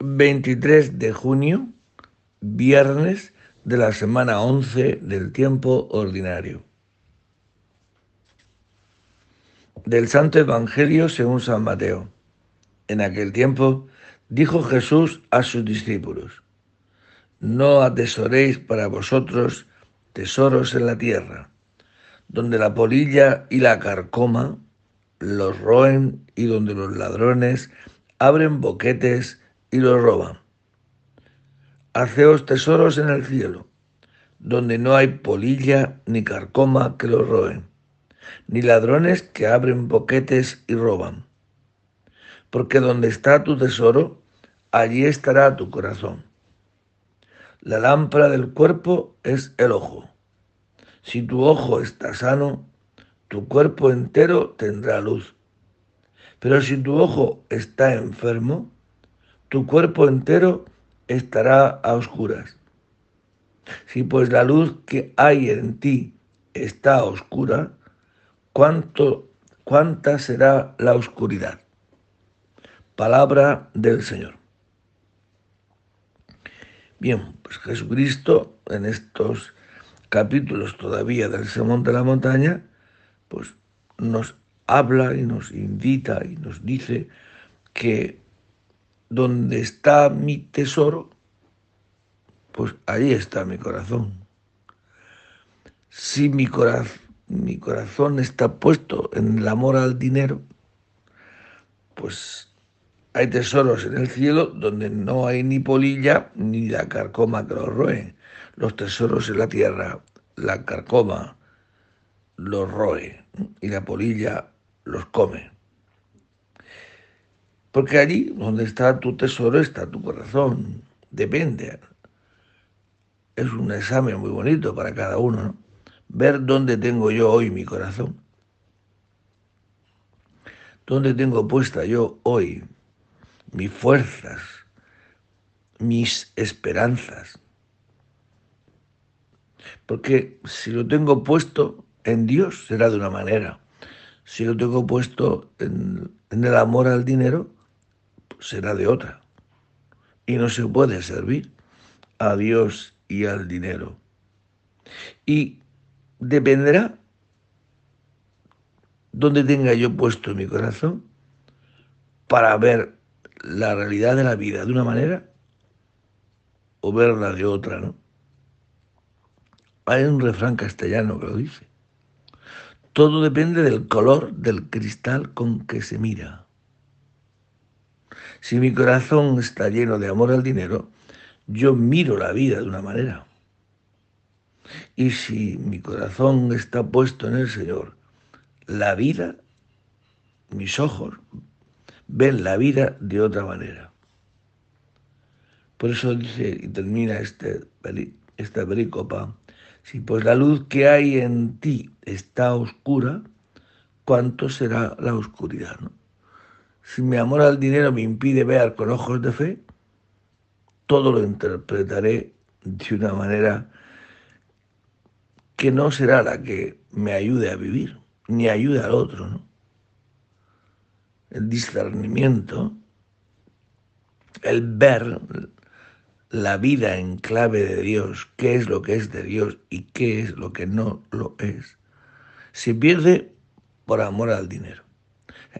23 de junio, viernes de la semana 11 del tiempo ordinario. Del Santo Evangelio según San Mateo. En aquel tiempo dijo Jesús a sus discípulos, No atesoréis para vosotros tesoros en la tierra, donde la polilla y la carcoma los roen y donde los ladrones abren boquetes y los roban. Haceos tesoros en el cielo, donde no hay polilla ni carcoma que los roen, ni ladrones que abren boquetes y roban. Porque donde está tu tesoro, allí estará tu corazón. La lámpara del cuerpo es el ojo. Si tu ojo está sano, tu cuerpo entero tendrá luz. Pero si tu ojo está enfermo, tu cuerpo entero estará a oscuras. Si pues la luz que hay en ti está oscura, ¿cuánto, ¿cuánta será la oscuridad? Palabra del Señor. Bien, pues Jesucristo en estos capítulos todavía del Sermón de la Montaña pues nos habla y nos invita y nos dice que donde está mi tesoro, pues ahí está mi corazón. Si mi, mi corazón está puesto en el amor al dinero, pues hay tesoros en el cielo donde no hay ni polilla ni la carcoma que los roe. Los tesoros en la tierra, la carcoma, los roe y la polilla los come. Porque allí donde está tu tesoro está tu corazón. Depende. Es un examen muy bonito para cada uno, ¿no? Ver dónde tengo yo hoy mi corazón. ¿Dónde tengo puesta yo hoy mis fuerzas, mis esperanzas? Porque si lo tengo puesto en Dios será de una manera. Si lo tengo puesto en, el amor al dinero, será de otra. Y no se puede servir a Dios y al dinero. Y dependerá donde tenga yo puesto mi corazón para ver la realidad de la vida de una manera o verla de otra, ¿no? Hay un refrán castellano que lo dice. Todo depende del color del cristal con que se mira. Si mi corazón está lleno de amor al dinero, yo miro la vida de una manera. Y si mi corazón está puesto en el Señor, la vida, mis ojos, ven la vida de otra manera. Por eso dice y termina este, esta pericopa, si pues la luz que hay en ti está oscura, ¿cuánto será la oscuridad? Si mi amor al dinero me impide ver con ojos de fe, todo lo interpretaré de una manera que no será la que me ayude a vivir, ni ayude al otro. El discernimiento, el ver la vida en clave de Dios, qué es lo que es de Dios y qué es lo que no lo es, se pierde por amor al dinero.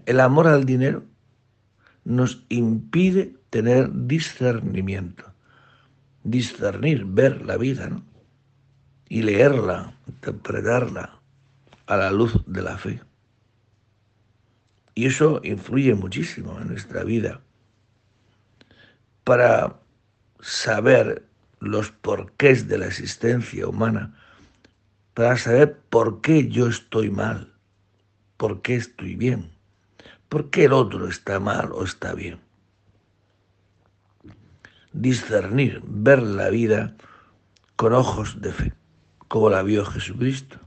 El amor al dinero nos impide tener discernimiento, discernir, ver la vida, ¿no? Y leerla, interpretarla a la luz de la fe. Y eso influye muchísimo en nuestra vida. Para saber los porqués de la existencia humana, para saber por qué yo estoy mal, por qué estoy bien, por qué el otro está mal o está bien. Discernir, ver la vida con ojos de fe, como la vio Jesucristo.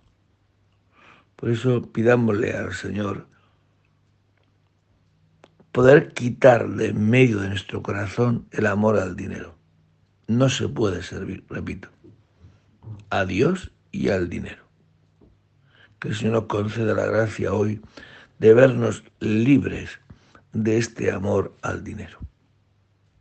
Por eso pidámosle al Señor poder quitar de en medio de nuestro corazón el amor al dinero no se puede servir, repito, a Dios y al dinero. Que el Señor nos conceda la gracia hoy de vernos libres de este amor al dinero.